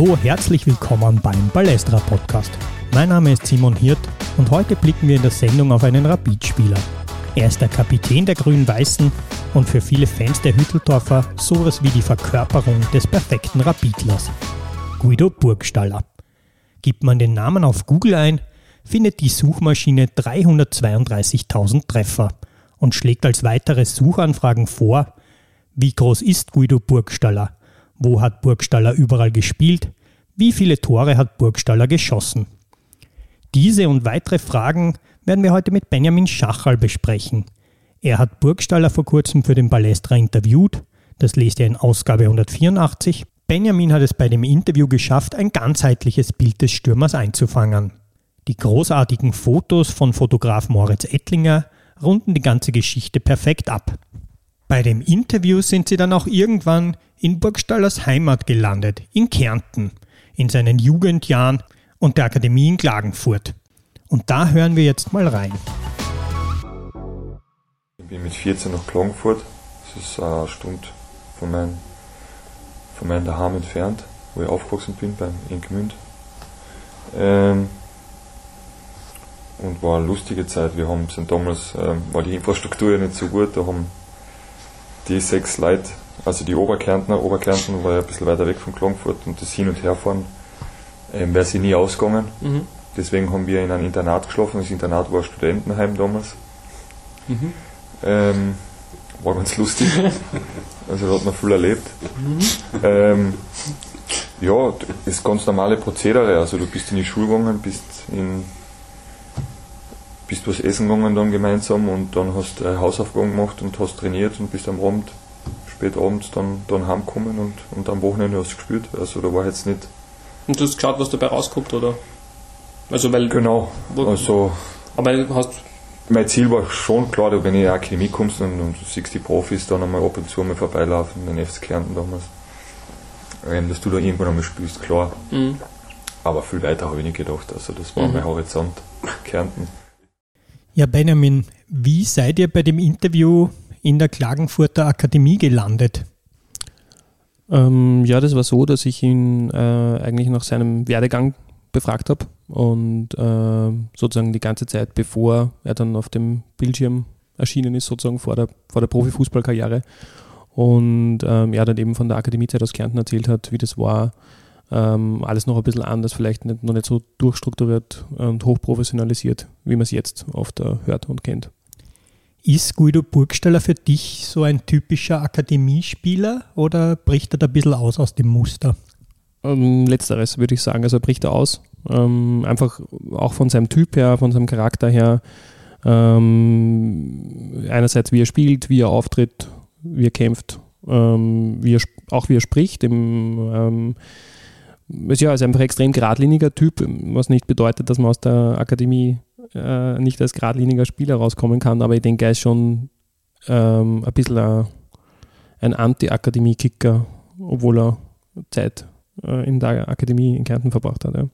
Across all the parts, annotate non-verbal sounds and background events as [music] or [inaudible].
Hallo, herzlich willkommen beim Balestra Podcast. Mein Name ist Simon Hirt und heute blicken wir in der Sendung auf einen Rapid-Spieler. Er ist der Kapitän der Grün-Weißen und für viele Fans der Hütteldorfer sowas wie die Verkörperung des perfekten Rapidlers. Guido Burgstaller. Gibt man den Namen auf Google ein, findet die Suchmaschine 332.000 Treffer und schlägt als weitere Suchanfragen vor, wie groß ist Guido Burgstaller? Wo hat Burgstaller überall gespielt? Wie viele Tore hat Burgstaller geschossen? Diese und weitere Fragen werden wir heute mit Benjamin Schachal besprechen. Er hat Burgstaller vor kurzem für den Balestra interviewt. Das lest ihr in Ausgabe 184. Benjamin hat es bei dem Interview geschafft, ein ganzheitliches Bild des Stürmers einzufangen. Die großartigen Fotos von Fotograf Moritz Ettlinger runden die ganze Geschichte perfekt ab. Bei dem Interview sind sie dann auch irgendwann in Burgstallers Heimat gelandet, in Kärnten, in seinen Jugendjahren und der Akademie in Klagenfurt. Und da hören wir jetzt mal rein. Ich bin mit 14 nach Klagenfurt. Das ist eine Stunde von meinem, von meinem Daheim entfernt, wo ich aufgewachsen bin, beim Inkmünd. Ähm, und war eine lustige Zeit. Wir haben, sind damals, ähm, war die Infrastruktur ja nicht so gut, da haben die sechs Leute, also die Oberkärntner, Oberkärnten war ja ein bisschen weiter weg von Klagenfurt und das Hin- und Herfahren ähm, wäre sie nie ausgegangen. Mhm. Deswegen haben wir in einem Internat geschlafen. Das Internat war ein Studentenheim damals. Mhm. Ähm, war ganz lustig. [laughs] also da hat man viel erlebt. Mhm. Ähm, ja, das ist ganz normale Prozedere. Also du bist in die Schule gegangen, bist in bist was essen gegangen dann gemeinsam und dann hast du Hausaufgaben gemacht und hast trainiert und bist am Abend, spät abends dann, dann heimgekommen und, und am Wochenende hast du gespielt. Also da war jetzt nicht. Und du hast geschaut, was dabei rauskommt, oder? Also weil. Genau. Also. Aber hast. Mein Ziel war schon klar, wenn ich in die Akademie kommst und, und du siehst die Profis dann einmal ab und zu mal vorbeilaufen, den FC Kärnten damals. Ähm, dass du da irgendwann einmal spielst, klar. Mhm. Aber viel weiter habe ich nicht gedacht. Also das war mhm. mein Horizont, Kärnten. Ja, Benjamin, wie seid ihr bei dem Interview in der Klagenfurter Akademie gelandet? Ähm, ja, das war so, dass ich ihn äh, eigentlich nach seinem Werdegang befragt habe und äh, sozusagen die ganze Zeit, bevor er dann auf dem Bildschirm erschienen ist, sozusagen vor der, vor der Profifußballkarriere. Und ähm, er dann eben von der Akademiezeit aus Kärnten erzählt hat, wie das war, ähm, alles noch ein bisschen anders, vielleicht nicht, noch nicht so durchstrukturiert und hochprofessionalisiert, wie man es jetzt oft äh, hört und kennt. Ist Guido Burgstaller für dich so ein typischer Akademiespieler oder bricht er da ein bisschen aus aus dem Muster? Ähm, letzteres würde ich sagen. Also er bricht er aus. Ähm, einfach auch von seinem Typ her, von seinem Charakter her. Ähm, einerseits wie er spielt, wie er auftritt, wie er kämpft, ähm, wie er, auch wie er spricht. Im, ähm, ja ist einfach ein extrem geradliniger Typ, was nicht bedeutet, dass man aus der Akademie äh, nicht als geradliniger Spieler rauskommen kann, aber ich denke, er ist schon ähm, ein bisschen ein, ein Anti-Akademie-Kicker, obwohl er Zeit äh, in der Akademie in Kärnten verbracht hat. Ja.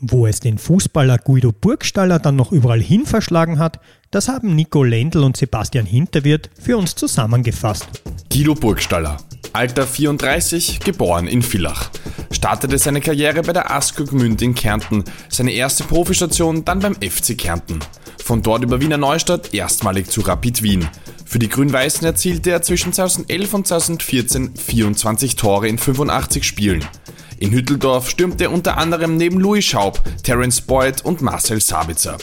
Wo es den Fußballer Guido Burgstaller dann noch überall hin verschlagen hat, das haben Nico Lendl und Sebastian Hinterwirt für uns zusammengefasst. Guido Burgstaller, Alter 34, geboren in Villach. Startete seine Karriere bei der ASCO Gmünd in Kärnten, seine erste Profistation dann beim FC Kärnten. Von dort über Wiener Neustadt erstmalig zu Rapid Wien. Für die Grün-Weißen erzielte er zwischen 2011 und 2014 24 Tore in 85 Spielen. In Hütteldorf stürmte er unter anderem neben Louis Schaub, Terence Boyd und Marcel Sabitzer.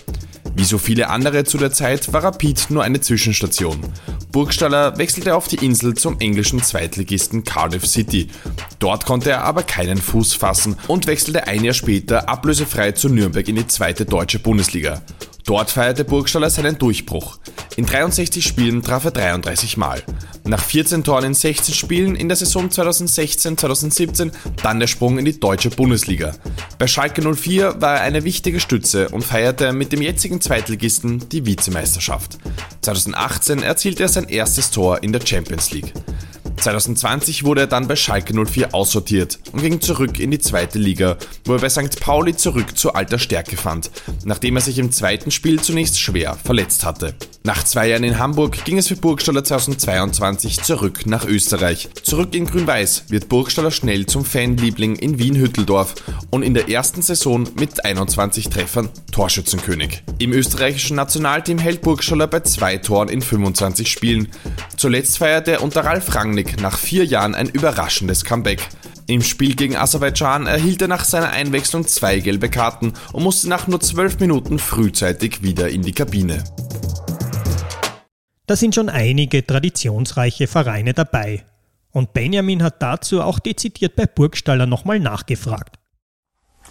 Wie so viele andere zu der Zeit war Rapid nur eine Zwischenstation. Burgstaller wechselte auf die Insel zum englischen Zweitligisten Cardiff City. Dort konnte er aber keinen Fuß fassen und wechselte ein Jahr später ablösefrei zu Nürnberg in die zweite deutsche Bundesliga. Dort feierte Burgstaller seinen Durchbruch. In 63 Spielen traf er 33 Mal. Nach 14 Toren in 16 Spielen in der Saison 2016-2017 dann der Sprung in die deutsche Bundesliga. Bei Schalke 04 war er eine wichtige Stütze und feierte mit dem jetzigen Zweitligisten die Vizemeisterschaft. 2018 erzielte er sein erstes Tor in der Champions League. 2020 wurde er dann bei Schalke 04 aussortiert und ging zurück in die zweite Liga, wo er bei St. Pauli zurück zu alter Stärke fand, nachdem er sich im zweiten Spiel zunächst schwer verletzt hatte. Nach zwei Jahren in Hamburg ging es für Burgstaller 2022 zurück nach Österreich. Zurück in Grün-Weiß wird Burgstaller schnell zum Fanliebling in Wien-Hütteldorf und in der ersten Saison mit 21 Treffern Torschützenkönig. Im österreichischen Nationalteam hält Burgstaller bei zwei Toren in 25 Spielen. Zuletzt feierte er unter Ralf Rangnick nach vier Jahren ein überraschendes Comeback. Im Spiel gegen Aserbaidschan erhielt er nach seiner Einwechslung zwei gelbe Karten und musste nach nur zwölf Minuten frühzeitig wieder in die Kabine. Da sind schon einige traditionsreiche Vereine dabei. Und Benjamin hat dazu auch dezidiert bei Burgstaller nochmal nachgefragt.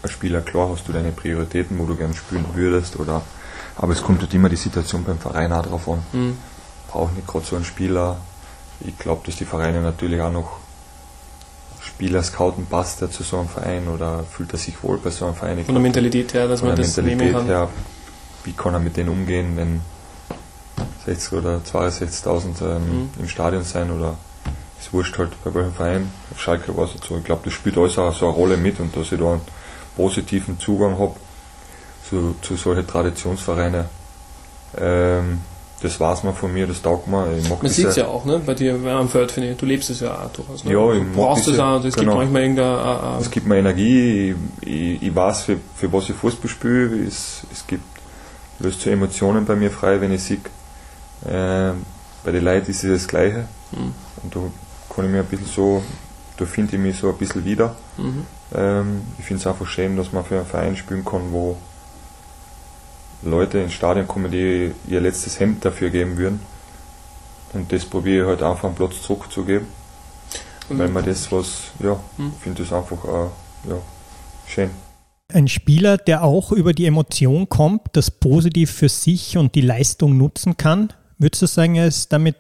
Als Spieler, klar hast du deine Prioritäten, wo du gerne spielen würdest, oder, aber es kommt halt immer die Situation beim Verein auch drauf an. Mhm. Braucht nicht gerade so einen Spieler. Ich glaube, dass die Vereine natürlich auch noch Spieler scouten, passt er zu so einem Verein oder fühlt er sich wohl bei so einem Verein. Von der Mentalität her, dass man das Mentalität nehmen kann. Her, wie kann er mit denen umgehen, wenn 60 oder 62.000 ähm, mhm. im Stadion sein oder ist wurscht halt bei welchem Verein. Auf Schalke war es so. Ich glaube, das spielt alles auch so eine Rolle mit und dass ich da einen positiven Zugang habe zu, zu solchen Traditionsvereinen. Ähm, das weiß man von mir, das taugt mir. man sieht es ja auch, ne? Bei dir am Feld, finde ich. Du lebst es ja auch durchaus. Ne? Ja, ich du brauchst es auch, es genau. gibt manchmal irgendein. Es gibt mir Energie, ich, ich, ich, weiß, für, für was ich Fußball spiele. Es, es gibt, löst so Emotionen bei mir frei, wenn ich sehe, äh, bei den Leuten ist es das Gleiche. Mhm. Und da kann ich mir ein bisschen so, da finde ich mich so ein bisschen wieder. Mhm. Ähm, ich finde es einfach schön, dass man für einen Verein spielen kann, wo Leute ins Stadion kommen, die ihr letztes Hemd dafür geben würden. Und das probiere ich halt einfach am Platz zurückzugeben. Mhm. Weil man das was, ja, mhm. finde das einfach äh, ja, schön. Ein Spieler, der auch über die Emotion kommt, das positiv für sich und die Leistung nutzen kann, würdest du sagen, er ist damit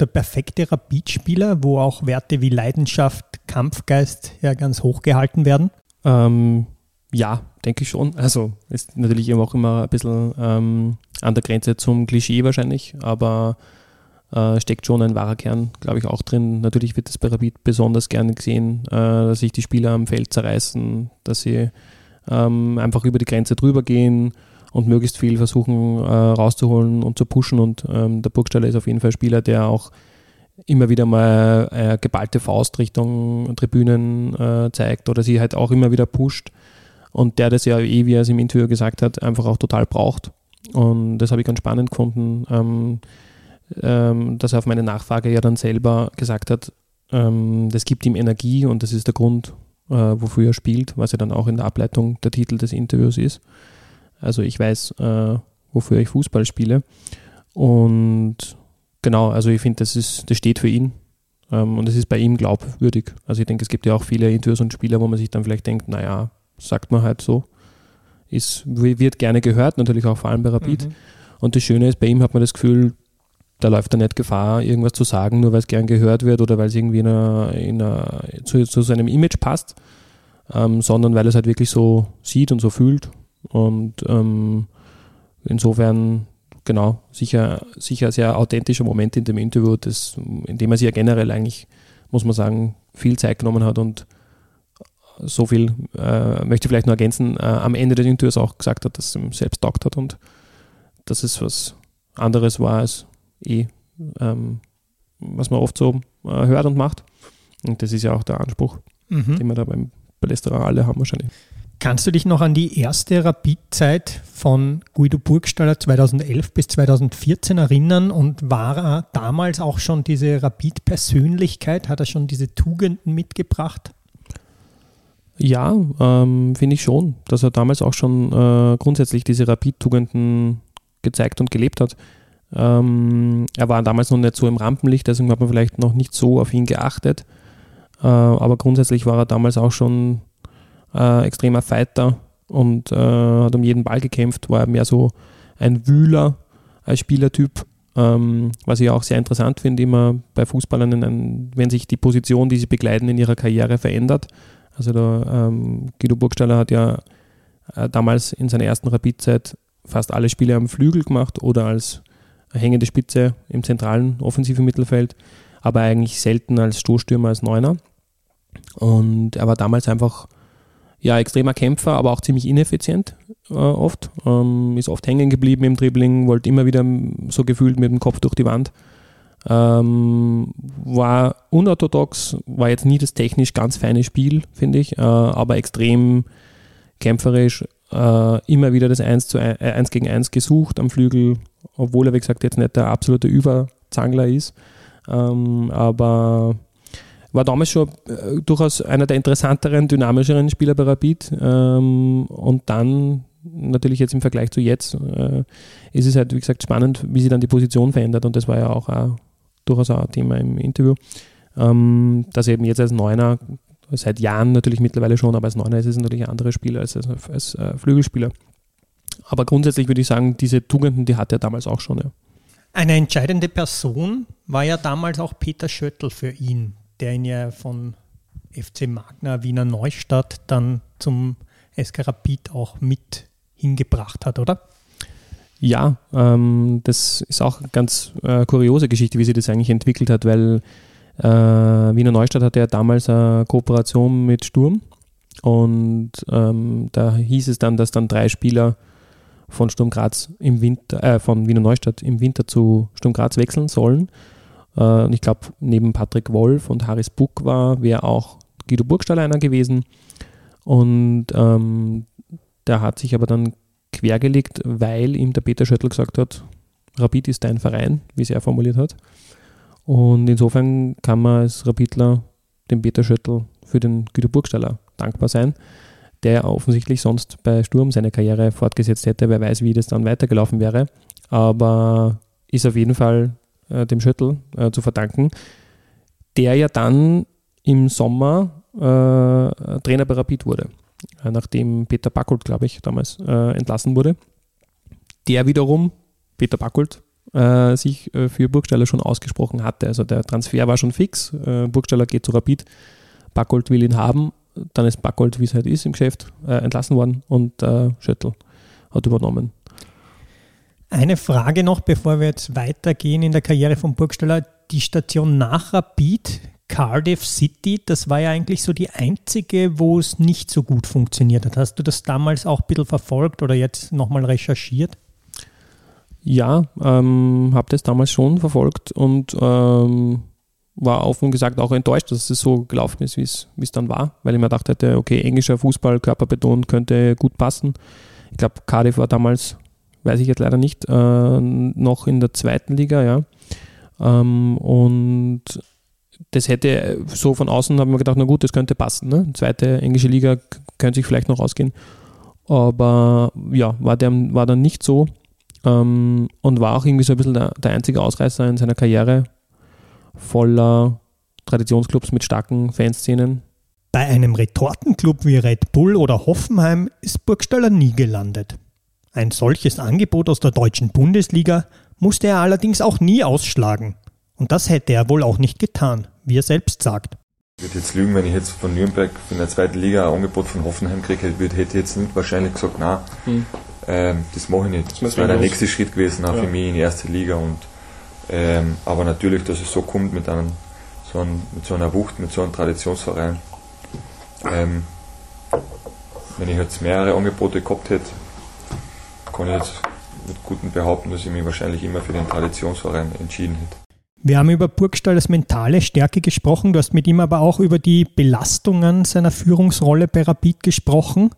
der perfekte Rapid-Spieler, wo auch Werte wie Leidenschaft, Kampfgeist ja ganz hoch gehalten werden? Ähm, ja, denke ich schon. Also ist natürlich immer auch immer ein bisschen ähm, an der Grenze zum Klischee wahrscheinlich, aber äh, steckt schon ein wahrer Kern, glaube ich, auch drin. Natürlich wird das bei Rapid besonders gerne gesehen, äh, dass sich die Spieler am Feld zerreißen, dass sie ähm, einfach über die Grenze drüber gehen und möglichst viel versuchen äh, rauszuholen und zu pushen. Und ähm, der Burgstaller ist auf jeden Fall ein Spieler, der auch immer wieder mal äh, geballte Faust Richtung Tribünen äh, zeigt oder sie halt auch immer wieder pusht und der das ja eh, wie er es im Interview gesagt hat, einfach auch total braucht. Und das habe ich ganz spannend gefunden, ähm, ähm, dass er auf meine Nachfrage ja dann selber gesagt hat, ähm, das gibt ihm Energie und das ist der Grund, äh, wofür er spielt, was ja dann auch in der Ableitung der Titel des Interviews ist. Also ich weiß, äh, wofür ich Fußball spiele. Und genau, also ich finde, das, das steht für ihn. Ähm, und es ist bei ihm glaubwürdig. Also ich denke, es gibt ja auch viele Interviews und Spieler, wo man sich dann vielleicht denkt, naja, sagt man halt so. Ist, wird gerne gehört, natürlich auch vor allem bei Rapid. Mhm. Und das Schöne ist, bei ihm hat man das Gefühl, da läuft er nicht Gefahr, irgendwas zu sagen, nur weil es gern gehört wird oder weil es irgendwie in einer, in einer, zu, zu, seinem Image passt, ähm, sondern weil er es halt wirklich so sieht und so fühlt. Und ähm, insofern, genau, sicher, sicher sehr authentischer Moment in dem Interview, das, in dem er sich ja generell eigentlich, muss man sagen, viel Zeit genommen hat und so viel äh, möchte ich vielleicht nur ergänzen, äh, am Ende des Interviews auch gesagt hat, dass es ihm selbst taugt hat und dass es was anderes war als eh, ähm, was man oft so äh, hört und macht. Und das ist ja auch der Anspruch, mhm. den wir da beim Palästra alle haben wahrscheinlich. Kannst du dich noch an die erste Rapid-Zeit von Guido Burgstaller 2011 bis 2014 erinnern und war er damals auch schon diese Rapid-Persönlichkeit? Hat er schon diese Tugenden mitgebracht? Ja, ähm, finde ich schon, dass er damals auch schon äh, grundsätzlich diese Rapid-Tugenden gezeigt und gelebt hat. Ähm, er war damals noch nicht so im Rampenlicht, deswegen hat man vielleicht noch nicht so auf ihn geachtet. Äh, aber grundsätzlich war er damals auch schon äh, extremer Fighter und äh, hat um jeden Ball gekämpft, war mehr so ein Wühler als Spielertyp. Ähm, was ich auch sehr interessant finde, immer bei Fußballern, wenn sich die Position, die sie begleiten, in ihrer Karriere verändert also der ähm, Guido Burgstaller hat ja äh, damals in seiner ersten Rapidzeit fast alle Spiele am Flügel gemacht oder als hängende Spitze im zentralen offensiven Mittelfeld. aber eigentlich selten als Stoßstürmer, als Neuner. Und er war damals einfach ja, extremer Kämpfer, aber auch ziemlich ineffizient äh, oft. Ähm, ist oft hängen geblieben im Dribbling, wollte immer wieder so gefühlt mit dem Kopf durch die Wand. Ähm, war unorthodox, war jetzt nie das technisch ganz feine Spiel, finde ich, äh, aber extrem kämpferisch, äh, immer wieder das 1, zu 1, äh, 1 gegen 1 gesucht am Flügel, obwohl er, wie gesagt, jetzt nicht der absolute Überzangler ist. Ähm, aber war damals schon äh, durchaus einer der interessanteren, dynamischeren Spieler bei Rapid. Ähm, und dann natürlich jetzt im Vergleich zu jetzt äh, ist es halt, wie gesagt, spannend, wie sich dann die Position verändert. Und das war ja auch ein, durchaus auch ein Thema im Interview, ähm, dass er eben jetzt als Neuner, seit Jahren natürlich mittlerweile schon, aber als Neuner ist es natürlich ein anderer Spieler als, als, als äh, Flügelspieler. Aber grundsätzlich würde ich sagen, diese Tugenden, die hat er damals auch schon. Ja. Eine entscheidende Person war ja damals auch Peter Schöttl für ihn, der ihn ja von FC Magna Wiener Neustadt dann zum SK Rapid auch mit hingebracht hat, oder? Ja, ähm, das ist auch eine ganz äh, kuriose Geschichte, wie sich das eigentlich entwickelt hat, weil äh, Wiener Neustadt hatte ja damals eine Kooperation mit Sturm und ähm, da hieß es dann, dass dann drei Spieler von Sturm Graz im Winter, äh, von Wiener Neustadt im Winter zu Sturm Graz wechseln sollen. Äh, und ich glaube, neben Patrick Wolf und Haris Buck war, wäre auch Guido Burgstall einer gewesen. Und ähm, der hat sich aber dann quergelegt, weil ihm der Peter Schöttl gesagt hat, Rapid ist dein Verein, wie es er formuliert hat. Und insofern kann man als Rapidler dem Peter Schöttl für den Guido Burgstaller dankbar sein, der offensichtlich sonst bei Sturm seine Karriere fortgesetzt hätte. Wer weiß, wie das dann weitergelaufen wäre. Aber ist auf jeden Fall äh, dem Schöttl äh, zu verdanken, der ja dann im Sommer äh, Trainer bei Rapid wurde, äh, nachdem Peter Backold, glaube ich, damals äh, entlassen wurde. Der wiederum, Peter Backold, äh, sich für Burgstaller schon ausgesprochen hatte. Also der Transfer war schon fix. Burgstaller geht zu Rapid, Backold will ihn haben. Dann ist Backold, wie es halt ist, im Geschäft entlassen worden und Schöttl hat übernommen. Eine Frage noch, bevor wir jetzt weitergehen in der Karriere von Burgstaller. Die Station nach Rapid, Cardiff City, das war ja eigentlich so die einzige, wo es nicht so gut funktioniert hat. Hast du das damals auch ein bisschen verfolgt oder jetzt nochmal recherchiert? Ja, ähm, habe das damals schon verfolgt und ähm, war offen gesagt auch enttäuscht, dass es so gelaufen ist, wie es dann war, weil ich mir gedacht hätte, okay, englischer Fußball, körperbetont, könnte gut passen. Ich glaube, Cardiff war damals weiß ich jetzt leider nicht, äh, noch in der zweiten Liga, ja. Ähm, und das hätte so von außen, haben wir gedacht, na gut, das könnte passen. Ne? Zweite englische Liga könnte sich vielleicht noch ausgehen. Aber ja, war, der, war dann nicht so. Ähm, und war auch irgendwie so ein bisschen der, der einzige Ausreißer in seiner Karriere voller Traditionsclubs mit starken Fanszenen. Bei einem Retortenclub wie Red Bull oder Hoffenheim ist Burgstaller nie gelandet. Ein solches Angebot aus der deutschen Bundesliga musste er allerdings auch nie ausschlagen. Und das hätte er wohl auch nicht getan, wie er selbst sagt. Ich würde jetzt lügen, wenn ich jetzt von Nürnberg in der zweiten Liga ein Angebot von Hoffenheim kriege, hätte ich jetzt nicht wahrscheinlich gesagt, nein, hm. ähm, das mache ich nicht. Das, das wäre der nächste Schritt gewesen, auch ja. für mich in die erste Liga. Und, ähm, aber natürlich, dass es so kommt mit, einem, so, einem, mit so einer Wucht, mit so einem Traditionsverein. Ähm, wenn ich jetzt mehrere Angebote gehabt hätte, kann ich jetzt mit Guten behaupten, dass ich mich wahrscheinlich immer für den Traditionsverein entschieden hätte. Wir haben über Burgstalls mentale Stärke gesprochen. Du hast mit ihm aber auch über die Belastungen seiner Führungsrolle bei Rapid gesprochen.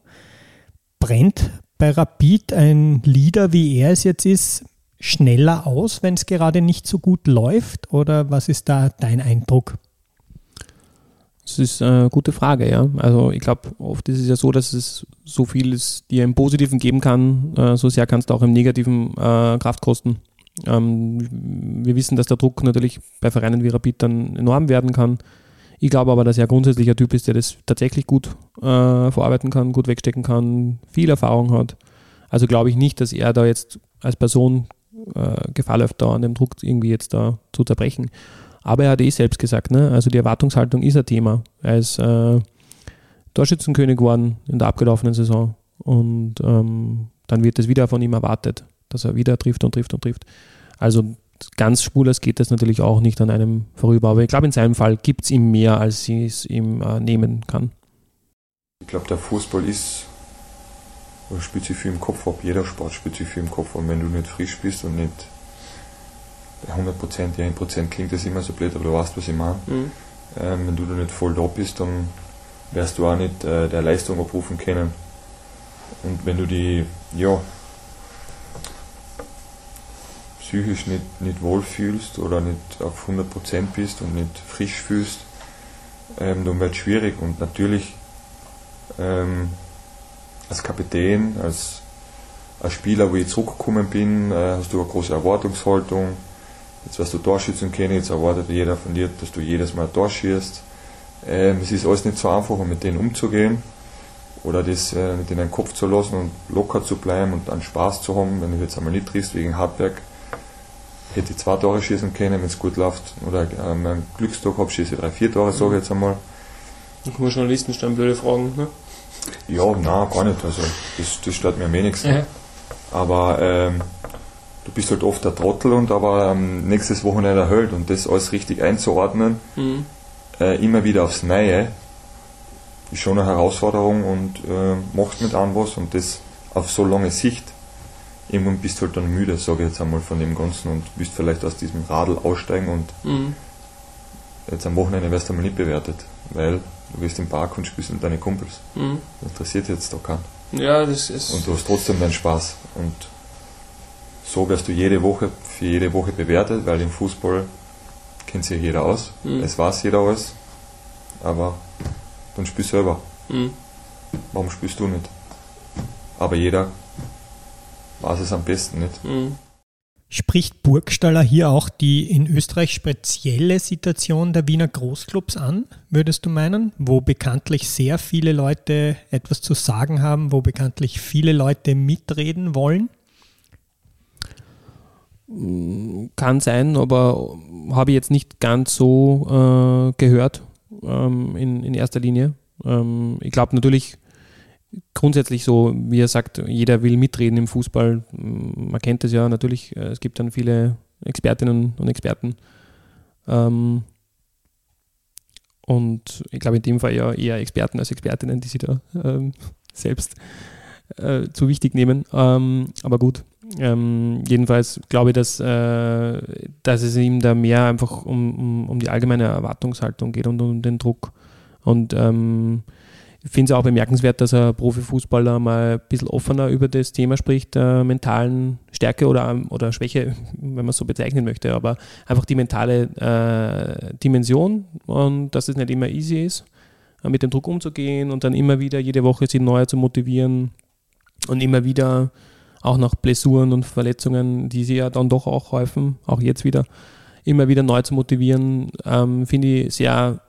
Brennt bei Rapid ein Leader, wie er es jetzt ist, schneller aus, wenn es gerade nicht so gut läuft? Oder was ist da dein Eindruck? Das ist eine gute Frage, ja. Also ich glaube, oft ist es ja so, dass es so viel ist, dir im Positiven geben kann, äh, so sehr kannst du auch im Negativen äh, Kraft kosten. Ähm, wir wissen, dass der Druck natürlich bei Vereinen wie Rapid dann enorm werden kann. Ich glaube aber, dass er grundsätzlich ein Typ ist, der das tatsächlich gut äh, verarbeiten kann, gut wegstecken kann, viel Erfahrung hat. Also glaube ich nicht, dass er da jetzt als Person äh, Gefahr läuft, da an dem Druck irgendwie jetzt da zu zerbrechen. Aber er hat eh selbst gesagt, ne? also die Erwartungshaltung ist ein Thema. Er ist äh, Torschützenkönig geworden in der abgelaufenen Saison und ähm, dann wird es wieder von ihm erwartet, dass er wieder trifft und trifft und trifft. Also ganz spurlos geht das natürlich auch nicht an einem vorüber. Aber ich glaube, in seinem Fall gibt es ihm mehr, als sie es ihm äh, nehmen kann. Ich glaube, der Fußball ist, oder spielt sich viel im Kopf ab. Jeder Sport spielt sich viel im Kopf ab. Wenn du nicht frisch bist und nicht bei 100 Prozent, ja, 1 Prozent klingt das immer so blöd, aber du weißt, was ich meine. Mhm. Ähm, wenn du da nicht voll da bist, dann wirst du auch nicht äh, der Leistung abrufen können. Und wenn du die, ja, psychisch nicht, nicht wohlfühlst oder nicht auf 100% bist und nicht frisch fühlst, ähm, dann wird es schwierig. Und natürlich ähm, als Kapitän, als, als Spieler, wo ich zurückgekommen bin, äh, hast du eine große Erwartungshaltung. Jetzt wirst du Torschützen können, jetzt erwartet jeder von dir, dass du jedes Mal Tor schießt. Ähm, es ist alles nicht so einfach, um mit denen umzugehen oder das äh, mit in den Kopf zu lassen und locker zu bleiben und dann Spaß zu haben, wenn du jetzt einmal nicht triffst wegen Hardwerk hätte ich zwei Tore schießen können, wenn es gut läuft. Oder ähm, einen Glückstag habe, schieße ich drei, vier Tore, sage ich jetzt einmal. Kann man Journalisten stellen blöde Fragen, ne? Ja, nein, gar nicht. Also das, das stört mir am wenigsten. Ja. Aber ähm, du bist halt oft der Trottel und aber ähm, nächstes Wochenende erhöht und das alles richtig einzuordnen, mhm. äh, immer wieder aufs Neue, ist schon eine Herausforderung und äh, machst mit an was und das auf so lange Sicht irgendwann bist du halt dann müde, sage ich jetzt einmal, von dem Ganzen und willst vielleicht aus diesem Radl aussteigen und mhm. jetzt am Wochenende wirst du einmal nicht bewertet, weil du wirst im Park und spielst mit deinen Kumpels. Mhm. Das interessiert jetzt doch keinen. Ja, das ist. Und du hast trotzdem deinen Spaß. Und so wirst du jede Woche für jede Woche bewertet, weil im Fußball kennt sich jeder aus. Mhm. Es weiß jeder alles. Aber dann spielst du selber. Mhm. Warum spielst du nicht? Aber jeder weiß es am besten nicht. Mhm. Spricht Burgstaller hier auch die in Österreich spezielle Situation der Wiener Großclubs an, würdest du meinen? Wo bekanntlich sehr viele Leute etwas zu sagen haben, wo bekanntlich viele Leute mitreden wollen? Kann sein, aber habe ich jetzt nicht ganz so äh, gehört ähm, in, in erster Linie. Ähm, ich glaube natürlich, grundsätzlich so, wie er sagt, jeder will mitreden im Fußball. Man kennt es ja natürlich, es gibt dann viele Expertinnen und Experten. Ähm, und ich glaube in dem Fall ja eher Experten als Expertinnen, die sich da ähm, selbst äh, zu wichtig nehmen. Ähm, aber gut. Ähm, jedenfalls glaube ich, dass, äh, dass es ihm da mehr einfach um, um, um die allgemeine Erwartungshaltung geht und um den Druck. Und ähm, ich finde es auch bemerkenswert, dass ein Profifußballer mal ein bisschen offener über das Thema spricht, der mentalen Stärke oder, oder Schwäche, wenn man es so bezeichnen möchte, aber einfach die mentale äh, Dimension und dass es nicht immer easy ist, äh, mit dem Druck umzugehen und dann immer wieder jede Woche sich neu zu motivieren und immer wieder auch nach Blessuren und Verletzungen, die sie ja dann doch auch häufen, auch jetzt wieder, immer wieder neu zu motivieren, ähm, finde ich sehr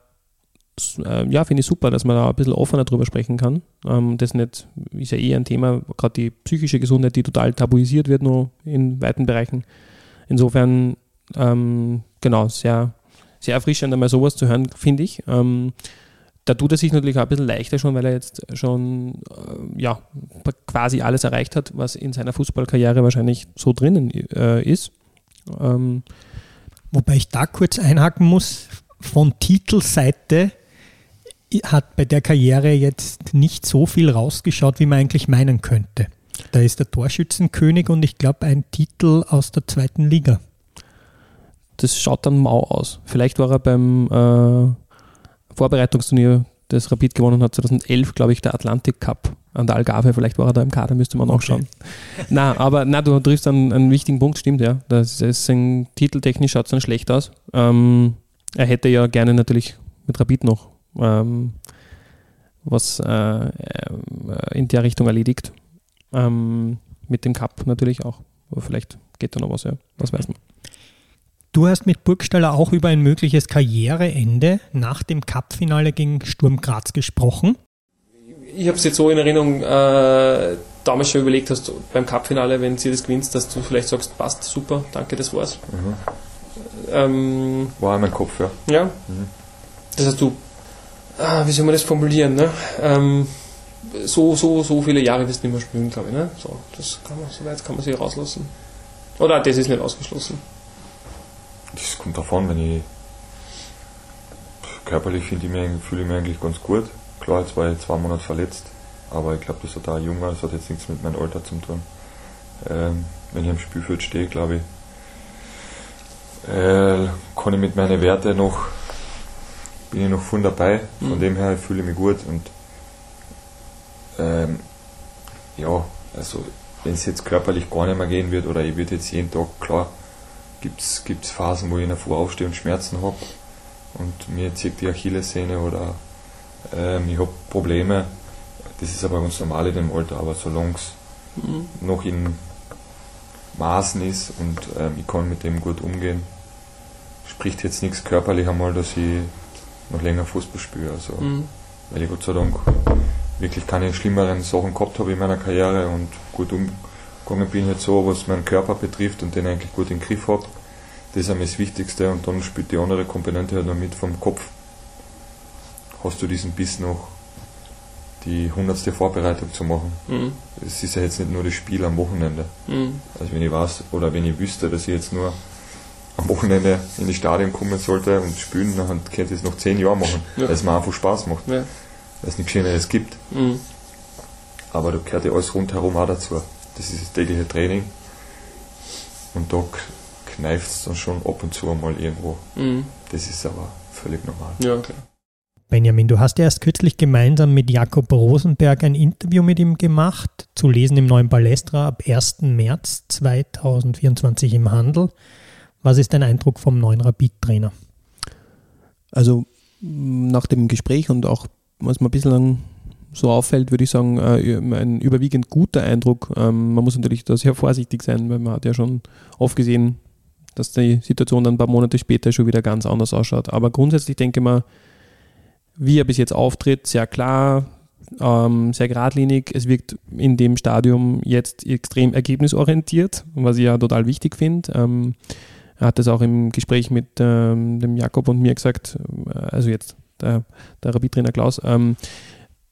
ja, finde ich super, dass man da ein bisschen offener drüber sprechen kann. Ähm, das nicht, ist ja eh ein Thema, gerade die psychische Gesundheit, die total tabuisiert wird, nur in weiten Bereichen. Insofern, ähm, genau, sehr, sehr erfrischend, einmal sowas zu hören, finde ich. Ähm, da tut er sich natürlich auch ein bisschen leichter schon, weil er jetzt schon äh, ja, quasi alles erreicht hat, was in seiner Fußballkarriere wahrscheinlich so drinnen äh, ist. Ähm, Wobei ich da kurz einhaken muss, von Titelseite hat bei der Karriere jetzt nicht so viel rausgeschaut, wie man eigentlich meinen könnte. Da ist der Torschützenkönig und ich glaube ein Titel aus der zweiten Liga. Das schaut dann mau aus. Vielleicht war er beim äh, Vorbereitungsturnier, das Rapid gewonnen hat, 2011, glaube ich, der Atlantic Cup an der Algarve. Vielleicht war er da im Kader, müsste man nachschauen. Okay. na, aber na, du triffst einen, einen wichtigen Punkt, stimmt ja. Das ist ein, titeltechnisch schaut es dann schlecht aus. Ähm, er hätte ja gerne natürlich mit Rapid noch ähm, was äh, äh, in der Richtung erledigt. Ähm, mit dem Cup natürlich auch. Aber vielleicht geht da noch was, ja. Was weiß man. Du hast mit Burgstaller auch über ein mögliches Karriereende nach dem Cup-Finale gegen Sturm Graz gesprochen. Ich habe es jetzt so in Erinnerung, äh, damals schon überlegt hast, beim Cup-Finale, wenn sie das gewinnst, dass du vielleicht sagst, passt, super, danke, das war's. Mhm. Ähm, War in meinem Kopf, ja. Ja. Mhm. Das heißt, du ah, wie soll man das formulieren, ne? Ähm, so, so, so viele Jahre wirst du nicht mehr spielen, glaube ich, ne? So, das kann man, so weit kann man sich rauslassen. Oder das ist nicht ausgeschlossen. Das kommt davon, wenn ich körperlich fühle ich mich eigentlich ganz gut. Klar, jetzt war ich zwei Monate verletzt, aber ich glaube, das hat auch jung war, das hat jetzt nichts mit meinem Alter zu tun. Ähm, wenn ich am Spielfeld stehe, glaube ich, äh, kann ich mit meinen Werten noch, bin ich noch voll dabei. Von mhm. dem her fühle ich mich gut und ähm, ja, also wenn es jetzt körperlich gar nicht mehr gehen wird oder ich würde jetzt jeden Tag, klar, gibt es Phasen, wo ich in der Früh aufstehe und Schmerzen habe und mir zieht die Achillessehne oder ähm, ich habe Probleme. Das ist aber ganz normal in dem Alter, aber solange es mhm. noch in Maßen ist und ähm, ich kann mit dem gut umgehen, spricht jetzt nichts körperlich einmal, dass ich noch länger Fußball spiele. Also, mhm. Weil ich Gott sei Dank wirklich keine schlimmeren Sachen gehabt habe in meiner Karriere und gut umgegangen bin jetzt so, was meinen Körper betrifft und den eigentlich gut im Griff habe. Das ist einmal das Wichtigste und dann spielt die andere Komponente halt noch mit vom Kopf. Hast du diesen Biss noch die hundertste Vorbereitung zu machen. Mhm. Es ist ja jetzt nicht nur das Spiel am Wochenende. Mhm. Also wenn ich weiß oder wenn ich wüsste, dass ich jetzt nur am Wochenende in die Stadion kommen sollte und spielen, dann könnte ich es noch zehn Jahre machen, ja. weil es mir einfach Spaß macht. Ja. Weil es nichts Schöneres gibt. Mhm. Aber da gehört ja alles rundherum auch dazu. Das ist das tägliche Training. Und da kneift es dann schon ab und zu einmal irgendwo. Mhm. Das ist aber völlig normal. Ja, klar. Benjamin, du hast erst kürzlich gemeinsam mit Jakob Rosenberg ein Interview mit ihm gemacht, zu lesen im neuen Balestra ab 1. März 2024 im Handel. Was ist dein Eindruck vom neuen Rapid-Trainer? Also nach dem Gespräch und auch, was mir bisschen so auffällt, würde ich sagen, äh, ein überwiegend guter Eindruck. Ähm, man muss natürlich da sehr vorsichtig sein, weil man hat ja schon oft gesehen, dass die Situation dann ein paar Monate später schon wieder ganz anders ausschaut. Aber grundsätzlich denke ich mal, wie er bis jetzt auftritt, sehr klar, ähm, sehr geradlinig. Es wirkt in dem Stadium jetzt extrem ergebnisorientiert, was ich ja total wichtig finde. Ähm, er hat das auch im Gespräch mit ähm, dem Jakob und mir gesagt, äh, also jetzt der, der Rapid-Trainer Klaus, ähm,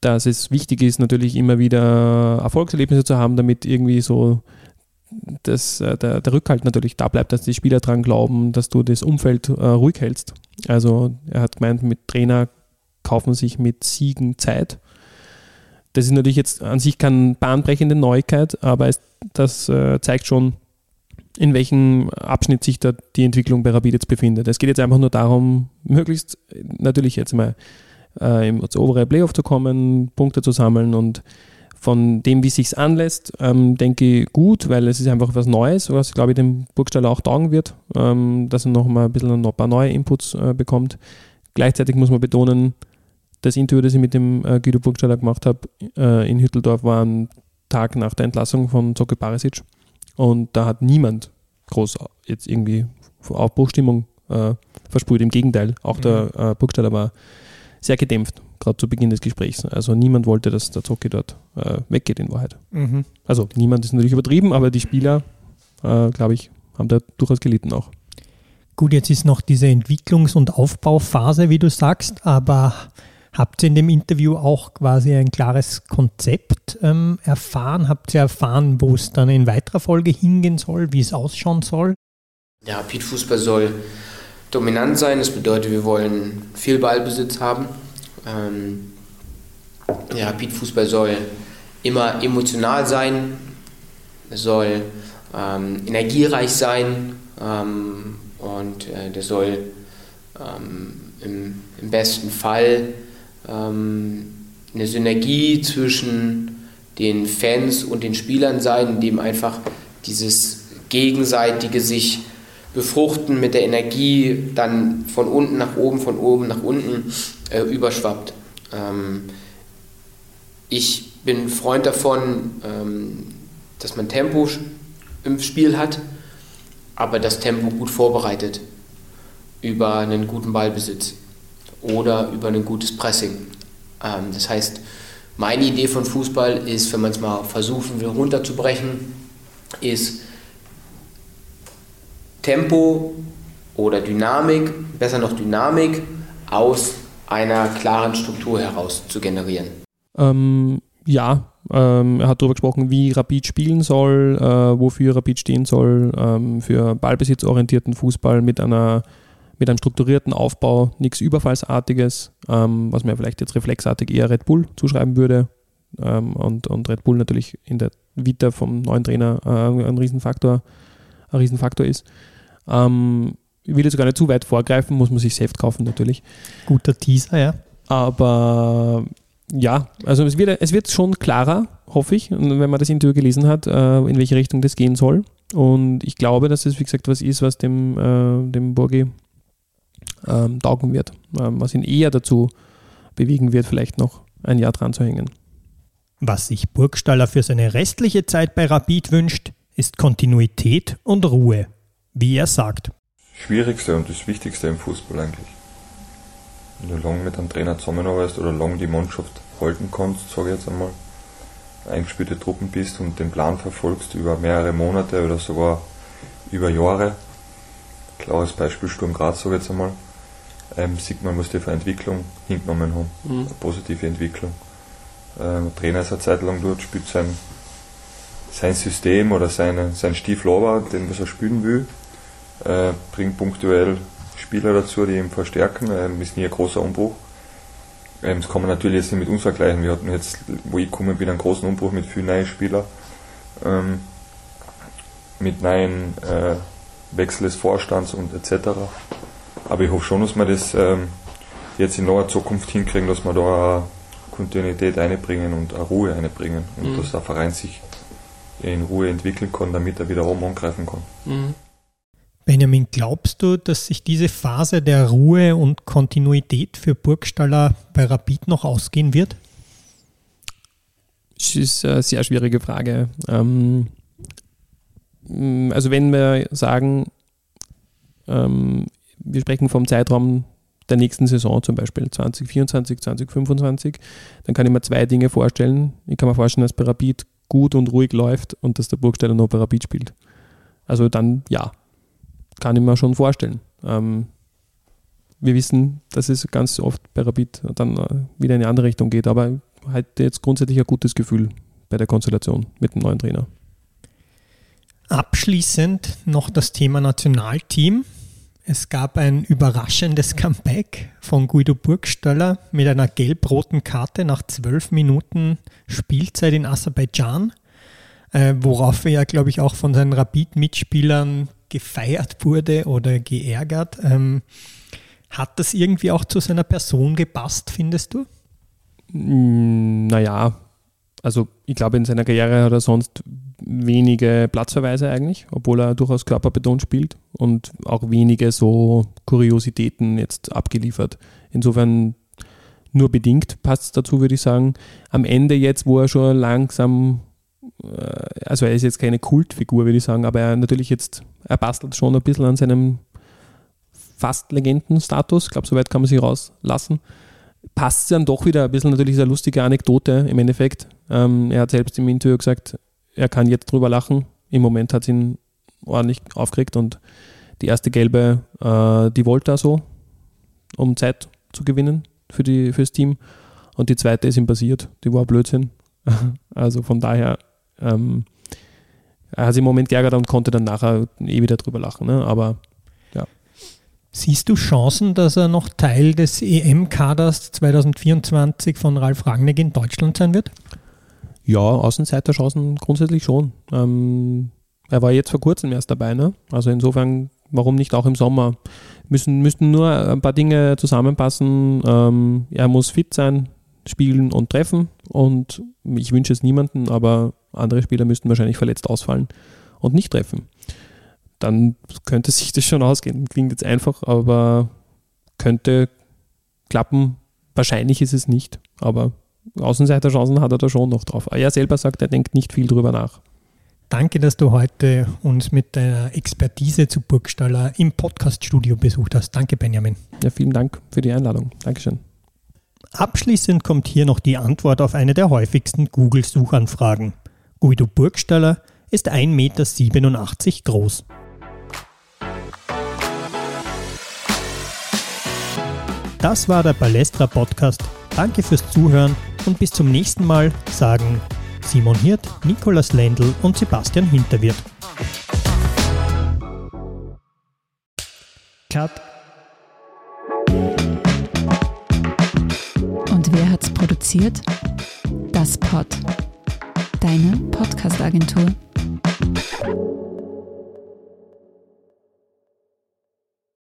dass es wichtig ist, natürlich immer wieder Erfolgserlebnisse zu haben, damit irgendwie so das, äh, der, der, Rückhalt natürlich da bleibt, dass die Spieler daran glauben, dass du das Umfeld äh, ruhig hältst. Also er hat gemeint, mit Trainer kaufen sich mit Siegen Zeit. Das ist natürlich jetzt an sich keine bahnbrechende Neuigkeit, aber es, das äh, zeigt schon, in welchem Abschnitt sich da die Entwicklung bei Rapid jetzt befindet. Es geht jetzt einfach nur darum, möglichst natürlich jetzt mal äh, ins obere Playoff zu kommen, Punkte zu sammeln und von dem, wie es sich anlässt, ähm, denke ich gut, weil es ist einfach was Neues, was, glaube ich, dem Burgstaller auch taugen wird, ähm, dass er noch mal ein bisschen ein paar neue Inputs äh, bekommt. Gleichzeitig muss man betonen, das Interview, das ich mit dem äh, Guido Burgstaller gemacht habe äh, in Hütteldorf, war ein Tag nach der Entlassung von Zocke Barisic. Und da hat niemand groß jetzt irgendwie Aufbruchstimmung äh, versprüht. Im Gegenteil, auch mhm. der äh, Burgstaller war sehr gedämpft, gerade zu Beginn des Gesprächs. Also niemand wollte, dass der Zocke dort äh, weggeht in Wahrheit. Mhm. Also niemand ist natürlich übertrieben, aber die Spieler, äh, glaube ich, haben da durchaus gelitten auch. Gut, jetzt ist noch diese Entwicklungs- und Aufbauphase, wie du sagst, aber Habt ihr in dem Interview auch quasi ein klares Konzept ähm, erfahren? Habt ihr erfahren, wo es dann in weiterer Folge hingehen soll, wie es ausschauen soll? Der Rapid-Fußball soll dominant sein. Das bedeutet, wir wollen viel Ballbesitz haben. Ähm, der Rapid-Fußball soll immer emotional sein, soll ähm, energiereich sein ähm, und äh, der soll ähm, im, im, besten Fall ähm, eine Synergie zwischen den Fans und den Spielern sein, in dem einfach dieses gegenseitige sich befruchten mit der Energie dann von unten nach oben, von oben nach unten äh, überschwappt. Ähm, ich bin Freund davon, ähm, dass man Tempo im Spiel hat, aber das Tempo gut vorbereitet über einen guten Ballbesitz oder über ein gutes Pressing. Ähm, das heißt, meine Idee von Fußball ist, wenn man es mal versuchen will runterzubrechen, ist Tempo oder Dynamik, besser noch Dynamik, aus einer klaren Struktur heraus zu generieren. Ähm, ja, ähm, er hat darüber gesprochen, wie Rapid spielen soll, äh, wofür Rapid stehen soll, ähm, für ballbesitzorientierten Fußball mit einer mit einem strukturierten Aufbau, nichts Überfallsartiges, ähm, was mir vielleicht jetzt reflexartig eher Red Bull zuschreiben würde. Ähm, und, und Red Bull natürlich in der Vita vom neuen Trainer äh, ein Riesenfaktor, ein Riesenfaktor ist. Ähm, ich will jetzt gar nicht zu weit vorgreifen, muss man sich selbst kaufen natürlich. Guter Teaser, ja. Aber ja, also es wird, es wird schon klarer, hoffe ich, wenn man das Interview gelesen hat, äh, in welche Richtung das gehen soll. Und ich glaube, dass es, wie gesagt, was ist, was dem, äh, dem Burgi ähm, taugen wird, ähm, was ihn eher dazu bewegen wird, vielleicht noch ein Jahr dran zu hängen. Was sich Burgstaller für seine restliche Zeit bei Rapid wünscht, ist Kontinuität und Ruhe, wie er sagt. Schwierigste und das Wichtigste im Fußball eigentlich. Wenn du lange mit einem Trainer zusammenarbeitest oder lange die Mannschaft halten kannst, sage ich jetzt einmal, eingespielte Truppen bist und den Plan verfolgst über mehrere Monate oder sogar über Jahre, klares Beispiel Sturm Graz, sage ich jetzt einmal, ähm, sieht man, was die für Entwicklung hingenommen haben. Mhm. Eine positive Entwicklung. Ähm, der Trainer ist eine Zeit lang dort, spielt sein, sein System oder seine, sein Stiefel aber, den was er spielen will, äh, bringt punktuell Spieler dazu, die ihn verstärken. Ähm, ist nie ein großer Umbruch. Ähm, das kann man natürlich jetzt nicht mit uns vergleichen. Wir hatten jetzt, wo ich gekommen bin, einen großen Umbruch mit vielen neuen Spielern. Ähm, mit neuen äh, Wechsel des Vorstands und etc. Aber ich hoffe schon, dass wir das ähm, jetzt in naher Zukunft hinkriegen, dass wir da Kontinuität einbringen und eine Ruhe einbringen und mhm. dass der Verein sich in Ruhe entwickeln kann, damit er wieder oben angreifen kann. Mhm. Benjamin, glaubst du, dass sich diese Phase der Ruhe und Kontinuität für Burgstaller bei Rapid noch ausgehen wird? Das ist eine sehr schwierige Frage. Ähm, also wenn wir sagen, ähm, wir sprechen vom Zeitraum der nächsten Saison zum Beispiel 2024, 2025, dann kann ich mir zwei Dinge vorstellen. Ich kann mir vorstellen, dass Rapid gut und ruhig läuft und dass der Burgstaller noch Rapid spielt. Also dann ja, kann ich mir schon vorstellen. Ähm, wir wissen, dass es ganz oft Rapid dann äh, wieder in eine andere Richtung geht, aber hatte jetzt grundsätzlich ein gutes Gefühl bei der Konstellation mit dem neuen Trainer. Abschließend noch das Thema Nationalteam. Es gab ein überraschendes Comeback von Guido Burgstaller mit einer gelb-roten Karte nach zwölf Minuten Spielzeit in Aserbaidschan, äh, worauf er glaube ich, auch von seinen Rapid-Mitspielern gefeiert wurde oder geärgert. Ähm, hat das irgendwie auch zu seiner Person gepasst, findest du? Mm, naja, also ich glaube, in seiner Karriere hat er sonst wenige Platzverweise eigentlich, obwohl er durchaus körperbetont spielt und auch wenige so Kuriositäten jetzt abgeliefert. Insofern nur bedingt passt es dazu, würde ich sagen. Am Ende jetzt, wo er schon langsam äh, also er ist jetzt keine Kultfigur, würde ich sagen, aber er natürlich jetzt, er bastelt schon ein bisschen an seinem fast Legendenstatus. Ich glaube, soweit kann man sich rauslassen. Passt dann doch wieder ein bisschen natürlich eine lustige Anekdote im Endeffekt. Ähm, er hat selbst im Interview gesagt, er kann jetzt drüber lachen. Im Moment hat es ihn ordentlich aufgeregt und die erste gelbe, äh, die wollte er so, um Zeit zu gewinnen für, die, für das Team. Und die zweite ist ihm passiert. Die war Blödsinn. [laughs] also von daher ähm, er hat sich im Moment geärgert und konnte dann nachher eh wieder drüber lachen. Ne? Aber ja. Siehst du Chancen, dass er noch Teil des EM-Kaders 2024 von Ralf Rangnick in Deutschland sein wird? Ja, Außenseiterchancen grundsätzlich schon. Ähm, er war jetzt vor kurzem erst dabei, ne? Also insofern, warum nicht auch im Sommer? Müssen, müssten nur ein paar Dinge zusammenpassen. Ähm, er muss fit sein, spielen und treffen. Und ich wünsche es niemanden, aber andere Spieler müssten wahrscheinlich verletzt ausfallen und nicht treffen. Dann könnte sich das schon ausgehen. Klingt jetzt einfach, aber könnte klappen. Wahrscheinlich ist es nicht, aber Außenseiterchancen hat er da schon noch drauf. Er selber sagt, er denkt nicht viel drüber nach. Danke, dass du heute uns mit deiner Expertise zu Burgstaller im Podcaststudio besucht hast. Danke, Benjamin. Ja, vielen Dank für die Einladung. Dankeschön. Abschließend kommt hier noch die Antwort auf eine der häufigsten Google-Suchanfragen. Guido Burgstaller ist 1,87 Meter groß. Das war der Balestra Podcast. Danke fürs Zuhören und bis zum nächsten Mal sagen Simon Hirt, Nikolas Lendl und Sebastian Hinterwirt. Cut. Und wer hat's produziert? Das Pod. Deine Podcast-Agentur.